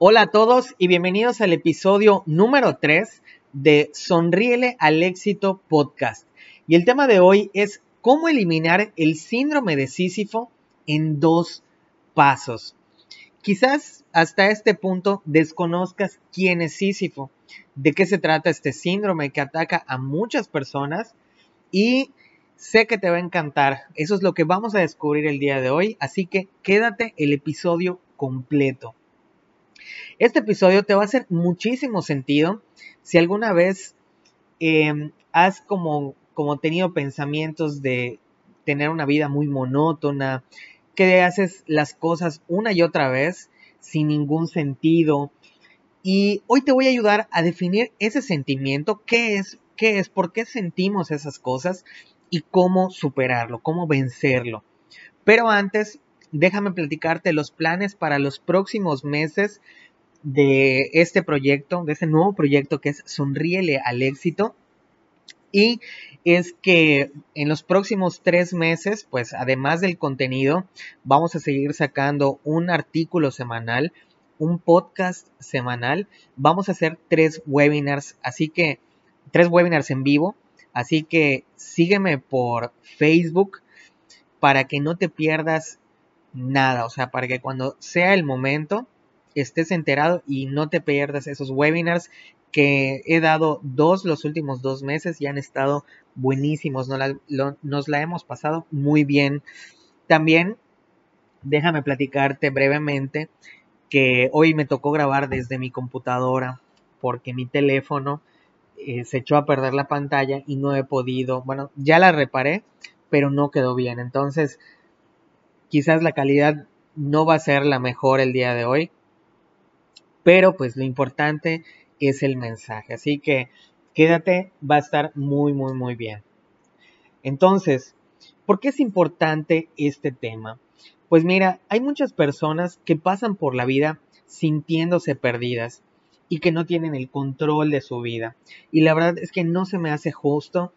Hola a todos y bienvenidos al episodio número 3 de Sonríele al éxito podcast. Y el tema de hoy es cómo eliminar el síndrome de Sísifo en dos pasos. Quizás hasta este punto desconozcas quién es Sísifo, de qué se trata este síndrome que ataca a muchas personas y sé que te va a encantar. Eso es lo que vamos a descubrir el día de hoy, así que quédate el episodio completo. Este episodio te va a hacer muchísimo sentido si alguna vez em, has como, como tenido pensamientos de tener una vida muy monótona, que haces las cosas una y otra vez sin ningún sentido. Y hoy te voy a ayudar a definir ese sentimiento, qué es, qué es, por qué sentimos esas cosas y cómo superarlo, cómo vencerlo. Pero antes, déjame platicarte los planes para los próximos meses de este proyecto, de este nuevo proyecto que es Sonríele al éxito. Y es que en los próximos tres meses, pues además del contenido, vamos a seguir sacando un artículo semanal, un podcast semanal. Vamos a hacer tres webinars, así que tres webinars en vivo. Así que sígueme por Facebook para que no te pierdas nada, o sea, para que cuando sea el momento estés enterado y no te pierdas esos webinars que he dado dos los últimos dos meses y han estado buenísimos, nos la, hemos pasado muy bien. También déjame platicarte brevemente que hoy me tocó grabar desde mi computadora porque mi teléfono eh, se echó a perder la pantalla y no he podido, bueno, ya la reparé, pero no quedó bien. Entonces, quizás la calidad no va a ser la mejor el día de hoy, pero pues lo importante es el mensaje. Así que quédate, va a estar muy, muy, muy bien. Entonces, ¿por qué es importante este tema? Pues mira, hay muchas personas que pasan por la vida sintiéndose perdidas y que no tienen el control de su vida. Y la verdad es que no se me hace justo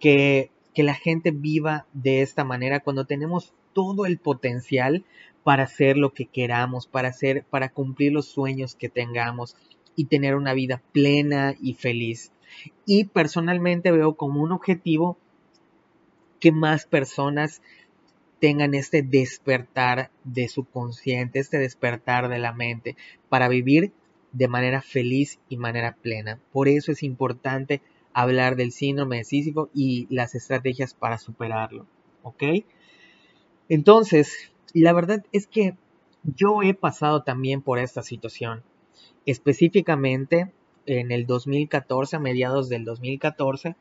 que, que la gente viva de esta manera cuando tenemos todo el potencial para hacer lo que queramos, para hacer, para cumplir los sueños que tengamos y tener una vida plena y feliz. Y personalmente veo como un objetivo que más personas tengan este despertar de su consciente, este despertar de la mente, para vivir de manera feliz y manera plena. Por eso es importante hablar del síndrome de Sísifo y las estrategias para superarlo. ¿Ok? Entonces, la verdad es que yo he pasado también por esta situación. Específicamente en el 2014, a mediados del 2014,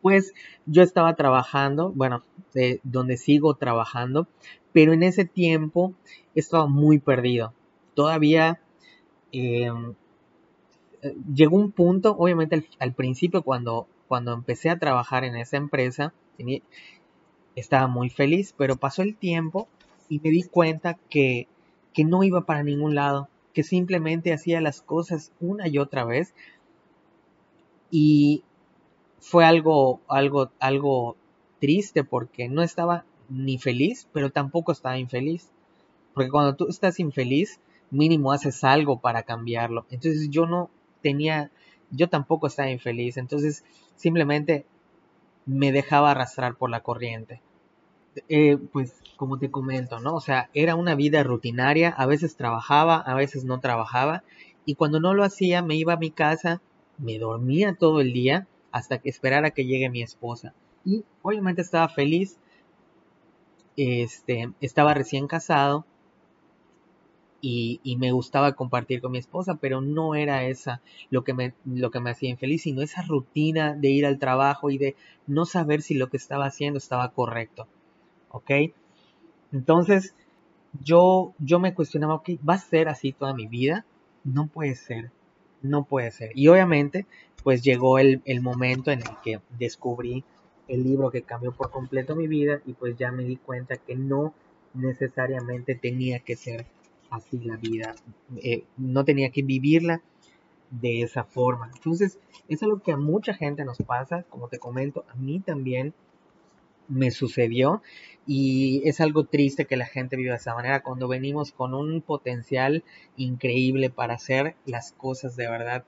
pues yo estaba trabajando, bueno, donde sigo trabajando, pero en ese tiempo estaba muy perdido. Todavía em, llegó un punto, obviamente al, principio cuando, cuando empecé a trabajar en esa empresa, estaba muy feliz, pero pasó el tiempo y me di cuenta que, que no iba para ningún lado, que simplemente hacía las cosas una y otra vez y fue algo, algo, algo triste porque no estaba ni feliz, pero tampoco estaba infeliz. Porque cuando tú estás infeliz, mínimo haces algo para cambiarlo. Entonces yo no tenía, yo tampoco estaba infeliz. Entonces simplemente me dejaba arrastrar por la corriente. Eh, pues como te comento, ¿no? O sea, era una vida rutinaria, a veces trabajaba, a veces no trabajaba, y cuando no lo hacía me iba a mi casa, me dormía todo el día hasta que esperara que llegue mi esposa. Y obviamente estaba feliz, este, estaba recién casado, y, y, me gustaba compartir con mi esposa, pero no era esa lo que, me, lo que me hacía infeliz, sino esa rutina de ir al trabajo y de no saber si lo que estaba haciendo estaba correcto. ¿Ok? Entonces, yo, yo me cuestionaba, ok, ¿va a ser así toda mi vida? No puede ser, no puede ser. Y obviamente, pues llegó el, el momento en el que descubrí el libro que cambió por completo mi vida y pues ya me di cuenta que no necesariamente tenía que ser así la vida, eh, no tenía que vivirla de esa forma. Entonces, eso es lo que a mucha gente nos pasa, como te comento, a mí también me sucedió y es algo triste que la gente viva de esa manera cuando venimos con un potencial increíble para hacer las cosas de verdad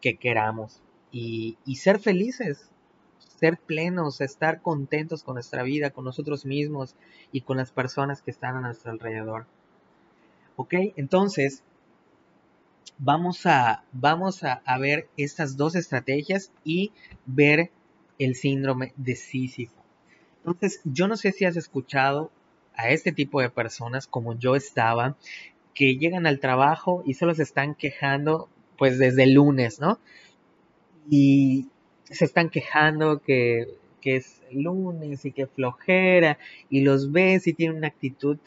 que queramos y, y ser felices, ser plenos, estar contentos con nuestra vida, con nosotros mismos y con las personas que están a nuestro alrededor. Ok, entonces vamos a, vamos a, ver estas dos estrategias y ver el síndrome de Sísifo. Entonces, yo no sé si has escuchado a este tipo de personas como yo estaba, que llegan al trabajo y solo se están quejando pues desde el lunes, ¿no? Y se están quejando que, que es lunes y que flojera y los ves y tienen una actitud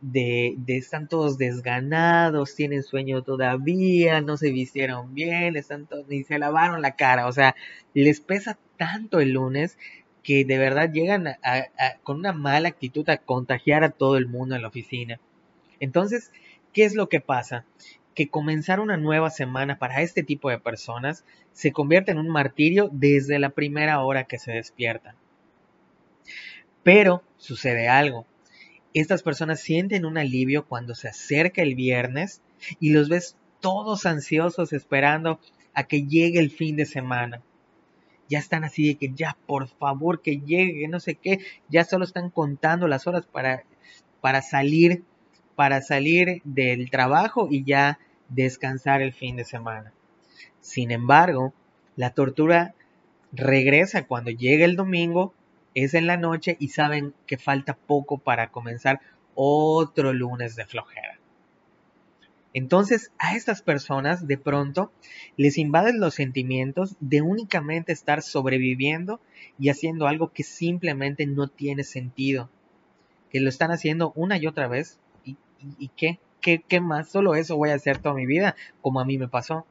de, de, están todos desganados, tienen sueño todavía, no se vistieron bien, están todos, ni se lavaron la cara, o sea, les pesa tanto el lunes que de verdad llegan con una mala actitud a contagiar a todo el mundo en la oficina. Entonces, ¿qué es lo que pasa? Que comenzar una nueva semana para este tipo de personas se convierte en un martirio desde la primera hora que se despiertan. Pero sucede algo. Estas personas sienten un alivio cuando se acerca el viernes y los ves todos ansiosos esperando a que llegue el fin de semana ya están así de que ya por favor que llegue, no sé qué, ya solo están contando las horas para, para salir, para salir del trabajo y ya descansar el fin de semana. Sin embargo, la tortura regresa cuando llega el domingo, es en la noche y saben que falta poco para comenzar otro lunes de flojera. Entonces a estas personas de pronto les invaden los sentimientos de únicamente estar sobreviviendo y haciendo algo que simplemente no tiene sentido. Que lo están haciendo una y otra vez. ¿Y, qué? qué? ¿Qué más? Solo eso voy a hacer toda mi vida, como a mí me pasó.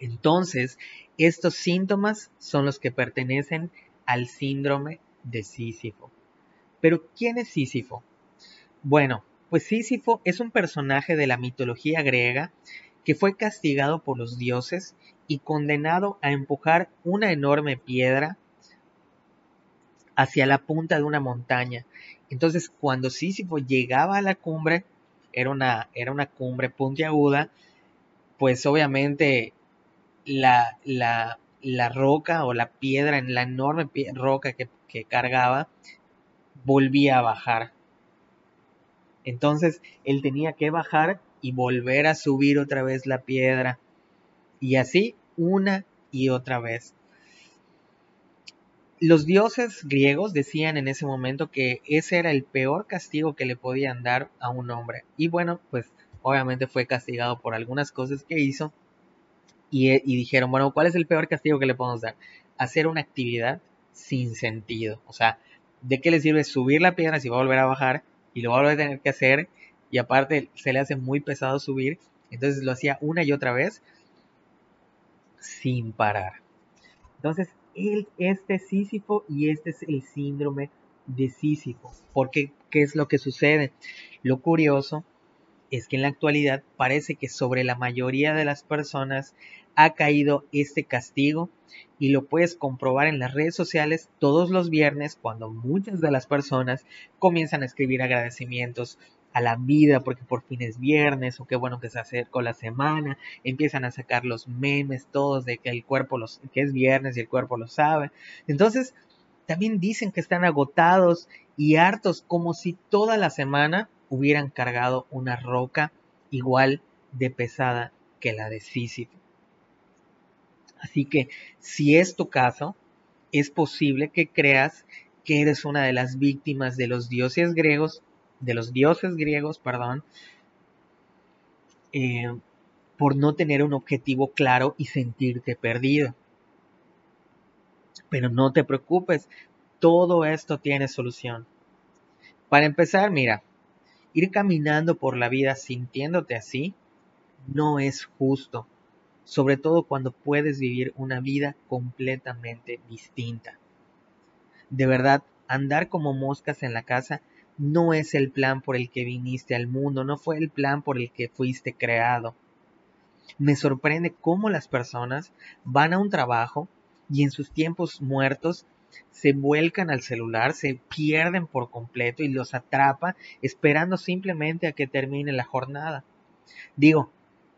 Entonces, estos síntomas son los que pertenecen al síndrome de Sísifo. Pero, ¿quién es Sísifo? Bueno, pues Sísifo es un personaje de la mitología griega que fue castigado por los dioses y condenado a empujar una enorme piedra hacia la punta de una montaña. Entonces, cuando Sísifo llegaba a la cumbre, era una, era una cumbre puntiaguda, pues obviamente la, la, la, roca o la piedra, en la enorme roca que, cargaba, volvía a bajar. Entonces él tenía que bajar y volver a subir otra vez la piedra. Y así una y otra vez. Los dioses griegos decían en ese momento que ese era el peor castigo que le podían dar a un hombre. Y bueno, pues obviamente fue castigado por algunas cosas que hizo. Y, dijeron, bueno, ¿cuál es el peor castigo que le podemos dar? Hacer una actividad sin sentido. O sea, ¿de qué le sirve subir la piedra si va a volver a bajar? y lo va a tener que hacer y aparte se le hace muy pesado subir, entonces lo hacía una y otra vez sin parar. Entonces, él, este Sísifo y este es el síndrome de Sísifo. Porque, ¿qué es lo que sucede? Lo curioso es que en la actualidad parece que sobre la mayoría de las personas ha caído este castigo y lo puedes comprobar en las redes sociales todos los viernes cuando muchas de las personas comienzan a escribir agradecimientos a la vida porque por fin es viernes o qué bueno que se acercó la semana, empiezan a sacar los memes todos de que el cuerpo los que es viernes y el cuerpo lo sabe. Entonces, también dicen que están agotados y hartos como si toda la semana hubieran cargado una roca igual de pesada que la de Sísifo. Así que si es tu caso, es posible que creas que eres una de las víctimas de los dioses griegos, de los dioses griegos, perdón, eh, por no tener un objetivo claro y sentirte perdido. Pero no te preocupes, todo esto tiene solución. Para empezar, mira, ir caminando por la vida sintiéndote así no es justo sobre todo cuando puedes vivir una vida completamente distinta. De verdad, andar como moscas en la casa no es el plan por el que viniste al mundo, no fue el plan por el que fuiste creado. Me sorprende cómo las personas van a un trabajo y en sus tiempos muertos se vuelcan al celular, se pierden por completo y los atrapa esperando simplemente a que termine la jornada. Digo,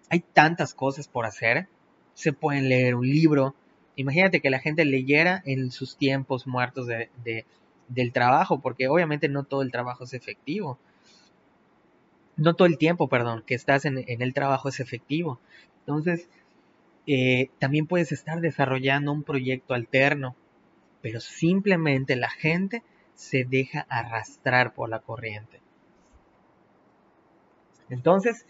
hay tantas cosas por hacer. Se pueden leer un libro. Imagínate que la gente leyera en sus tiempos muertos de, del trabajo, porque obviamente no todo el trabajo es efectivo. No todo el tiempo, perdón, que estás en, el trabajo es efectivo. Entonces, eh, también puedes estar desarrollando un proyecto alterno, pero simplemente la gente se deja arrastrar por la corriente. Entonces,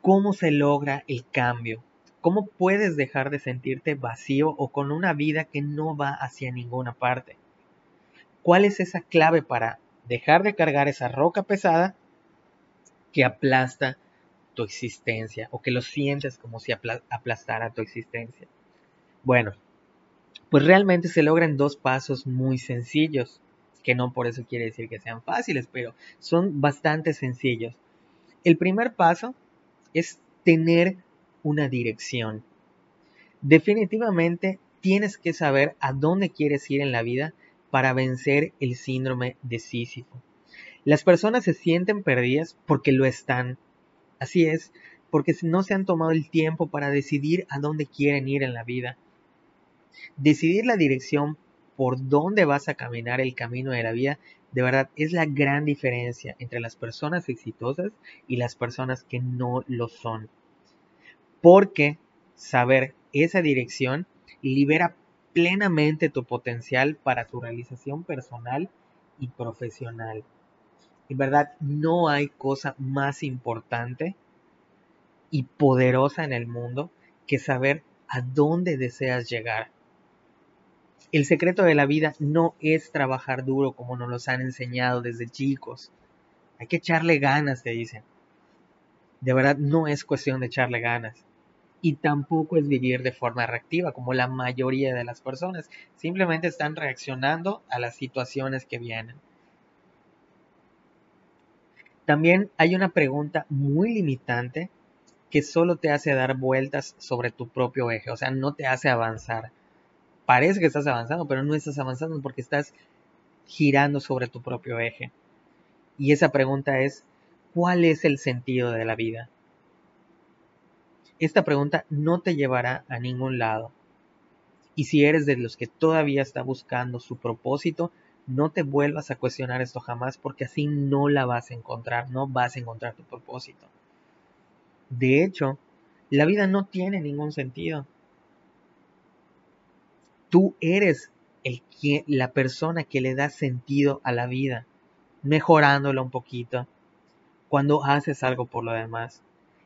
¿cómo se logra el cambio? ¿Cómo puedes dejar de sentirte vacío o con una vida que no va hacia ninguna parte? ¿Cuál es esa clave para dejar de cargar esa roca pesada que aplasta tu existencia o que lo sientes como si aplastara tu existencia? Bueno, pues realmente se logran dos pasos muy sencillos, que no por eso quiere decir que sean fáciles, pero son bastante sencillos. El primer paso es tener una dirección. Definitivamente tienes que saber a dónde quieres ir en la vida para vencer el síndrome de Sísifo. Las personas se sienten perdidas porque lo están. Así es, porque no se han tomado el tiempo para decidir a dónde quieren ir en la vida. Decidir la dirección por dónde vas a caminar el camino de la vida, de verdad es la gran diferencia entre las personas exitosas y las personas que no lo son. Porque saber esa dirección libera plenamente tu potencial para tu realización personal y profesional. En verdad, no hay cosa más importante y poderosa en el mundo que saber a dónde deseas llegar. El secreto de la vida no es trabajar duro como nos los han enseñado desde chicos. Hay que echarle ganas, te dicen. De verdad, no es cuestión de echarle ganas y tampoco es vivir de forma reactiva como la mayoría de las personas. Simplemente están reaccionando a las situaciones que vienen. También hay una pregunta muy limitante que solo te hace dar vueltas sobre tu propio eje, o sea, no te hace avanzar. Parece que estás avanzando, pero no estás avanzando porque estás girando sobre tu propio eje. Y esa pregunta es, ¿cuál es el sentido de la vida? Esta pregunta no te llevará a ningún lado. Y si eres de los que todavía está buscando su propósito, no te vuelvas a cuestionar esto jamás porque así no la vas a encontrar, no vas a encontrar tu propósito. De hecho, la vida no tiene ningún sentido. Tú eres el la persona que le da sentido a la vida, mejorándola un poquito, cuando haces algo por lo demás.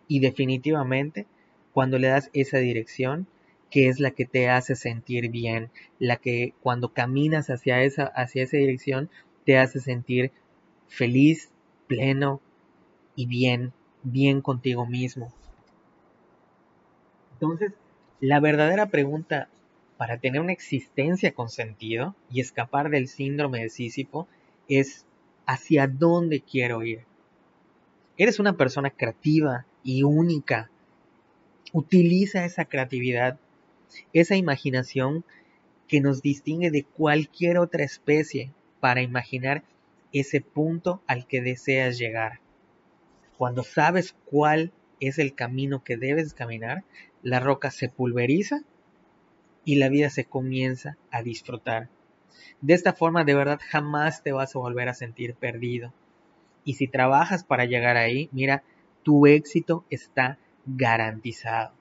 Y definitivamente cuando le das esa dirección que es la que te hace sentir bien, la que cuando caminas hacia esa, hacia esa dirección te hace sentir feliz, pleno y bien, bien contigo mismo. Entonces, la verdadera pregunta para tener una existencia con sentido y escapar del síndrome de Sísifo es ¿hacia dónde quiero ir? Eres una persona creativa y única Utiliza esa creatividad, esa imaginación que nos distingue de cualquier otra especie para imaginar ese punto al que deseas llegar. Cuando sabes cuál es el camino que debes caminar, la roca se pulveriza y la vida se comienza a disfrutar. De esta forma de verdad jamás te vas a volver a sentir perdido. Y si trabajas para llegar ahí, mira, tu éxito está garantizado.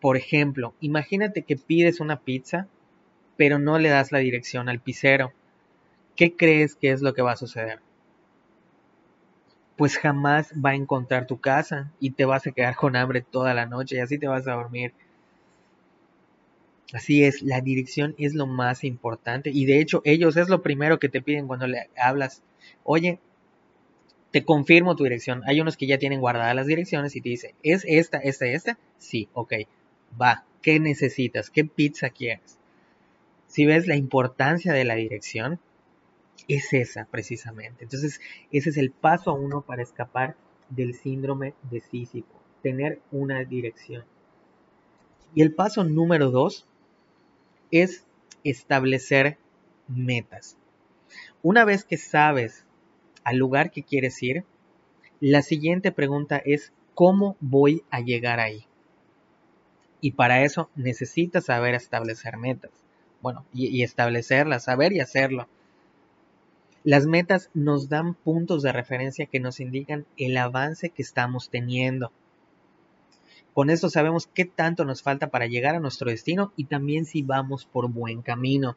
Por ejemplo, imagínate que pides una pizza, pero no le das la dirección al pizzero. ¿Qué crees que es lo que va a suceder? Pues jamás va a encontrar tu casa y te vas a quedar con hambre toda la noche y así te vas a dormir. Así es, la dirección es lo más importante y de hecho ellos es lo primero que te piden cuando le hablas. Oye, te confirmo tu dirección. Hay unos que ya tienen guardadas las direcciones y te dice, ¿es esta, esta, esta? Sí, ok. Va, ¿qué necesitas? ¿Qué pizza quieres? Si ves la importancia de la dirección, es esa precisamente. Entonces, ese es el paso uno para escapar del síndrome de Sísifo, tener una dirección. Y el paso número dos es establecer metas. Una vez que sabes al lugar que quieres ir, la siguiente pregunta es ¿cómo voy a llegar ahí? Y para eso necesitas saber establecer metas. Bueno, y, establecerlas, saber y hacerlo. Las metas nos dan puntos de referencia que nos indican el avance que estamos teniendo. Con esto sabemos qué tanto nos falta para llegar a nuestro destino y también si vamos por buen camino.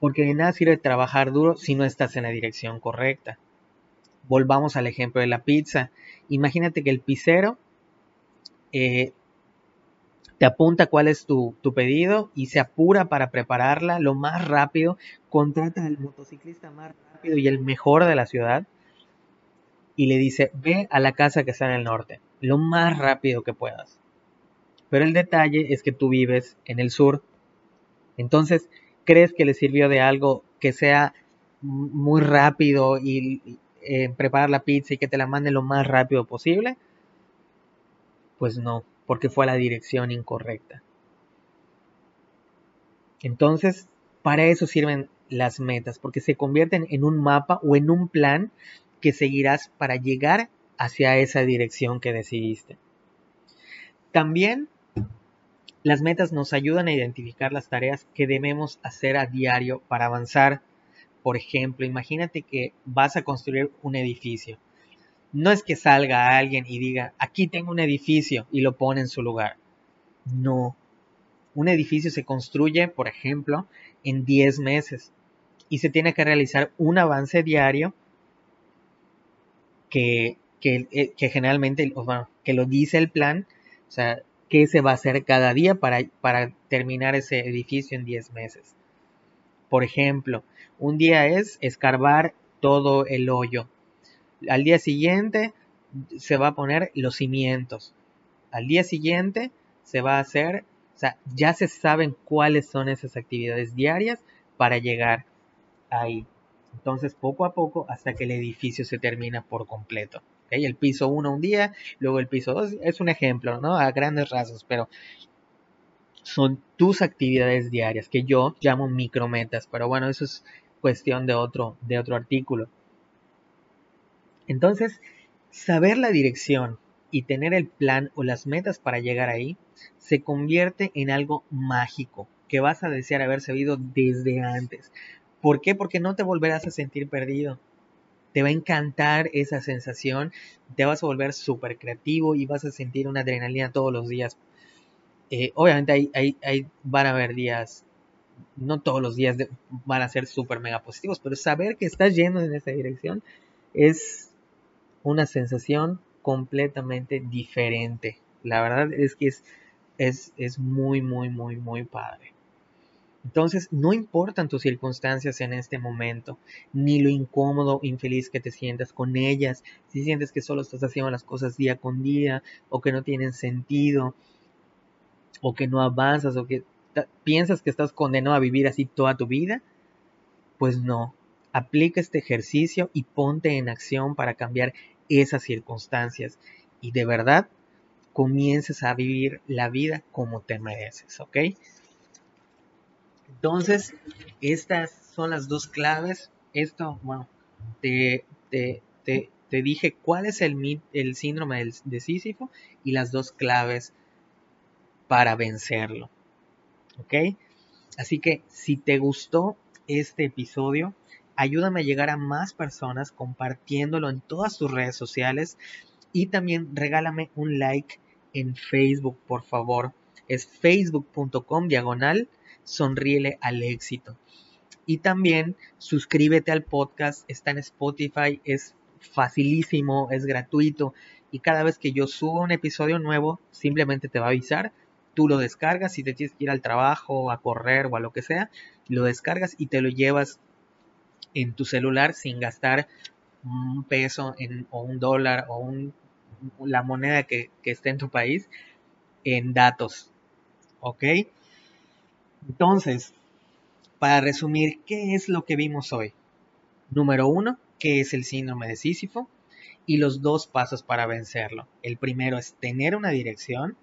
Porque de nada sirve trabajar duro si no estás en la dirección correcta. Volvamos al ejemplo de la pizza. Imagínate que el pizzero eh, te apunta cuál es tu, tu, pedido y se apura para prepararla lo más rápido, contrata al motociclista más rápido y el mejor de la ciudad y le dice, ve a la casa que está en el norte, lo más rápido que puedas. Pero el detalle es que tú vives en el sur. Entonces, ¿crees que le sirvió de algo que sea muy rápido y eh, preparar la pizza y que te la mande lo más rápido posible? Pues no, porque fue a la dirección incorrecta. Entonces, para eso sirven las metas, porque se convierten en un mapa o en un plan que seguirás para llegar hacia esa dirección que decidiste. También las metas nos ayudan a identificar las tareas que debemos hacer a diario para avanzar. Por ejemplo, imagínate que vas a construir un edificio. No es que salga alguien y diga, aquí tengo un edificio y lo pone en su lugar. No. Un edificio se construye, por ejemplo, en 10 meses y se tiene que realizar un avance diario que, eh, que, generalmente, bueno, que lo dice el plan, o sea, qué se va a hacer cada día para, para terminar ese edificio en 10 meses. Por ejemplo, un día es escarbar todo el hoyo. Al día siguiente se va a poner los cimientos. Al día siguiente se va a hacer, o sea, ya se saben cuáles son esas actividades diarias para llegar ahí. Entonces, poco a poco, hasta que el edificio se termina por completo. El piso 1 un día, luego el piso 2, es un ejemplo, ¿no? A grandes rasgos, pero son tus actividades diarias, que yo llamo micrometas, pero bueno, eso es cuestión de otro, de otro artículo. Entonces, saber la dirección y tener el plan o las metas para llegar ahí se convierte en algo mágico que vas a desear haber sabido desde antes. ¿Por qué? Porque no te volverás a sentir perdido. Te va a encantar esa sensación, te vas a volver súper creativo y vas a sentir una adrenalina todos los días. Eh, obviamente hay, hay, van a haber días, no todos los días van a ser súper mega positivos, pero saber que estás yendo en esa dirección es una sensación completamente diferente. La verdad es que es, es, es muy, muy, muy, muy padre. Entonces, no importan tus circunstancias en este momento, ni lo incómodo infeliz que te sientas con ellas, si sientes que solo estás haciendo las cosas día con día, o que no tienen sentido, o que no avanzas, o que piensas que estás condenado a vivir así toda tu vida, pues no. Aplica este ejercicio y ponte en acción para cambiar esas circunstancias y de verdad comiences a vivir la vida como te mereces, ¿ok? Entonces, estas son las dos claves. Esto, bueno, te, te, te, dije cuál es el, el síndrome de Sísifo y las dos claves para vencerlo. ¿Ok? Así que si te gustó este episodio, ayúdame a llegar a más personas compartiéndolo en todas tus redes sociales y también regálame un like en Facebook, por favor. Es facebook.com diagonal sonríele al éxito. Y también suscríbete al podcast, está en Spotify, es facilísimo, es gratuito y cada vez que yo subo un episodio nuevo simplemente te va a avisar, tú lo descargas si te tienes que ir al trabajo, a correr o a lo que sea, lo descargas y te lo llevas en tu celular sin gastar un peso en, o un dólar o la moneda que, que esté en tu país en datos. ¿Ok? Entonces, para resumir, ¿qué es lo que vimos hoy? Número uno, ¿qué es el síndrome de Sísifo? Y los dos pasos para vencerlo. El primero es tener una dirección.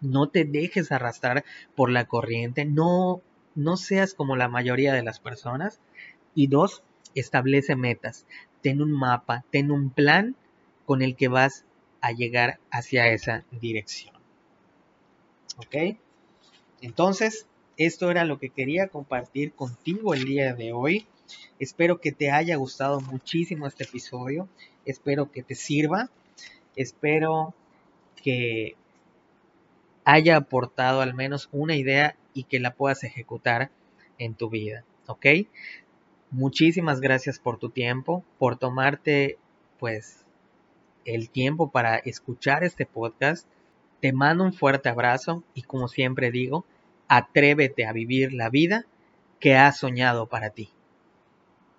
No te dejes arrastrar por la corriente, no, no seas como la mayoría de las personas. Y dos, establece metas, ten un mapa, ten un plan con el que vas a llegar hacia esa dirección. ¿Ok? Entonces, esto era lo que quería compartir contigo el día de hoy. Espero que te haya gustado muchísimo este episodio. Espero que te sirva. Espero que haya aportado al menos una idea y que la puedas ejecutar en tu vida. ¿Ok? Muchísimas gracias por tu tiempo, por tomarte pues el tiempo para escuchar este podcast. Te mando un fuerte abrazo y como siempre digo, atrévete a vivir la vida que has soñado para ti.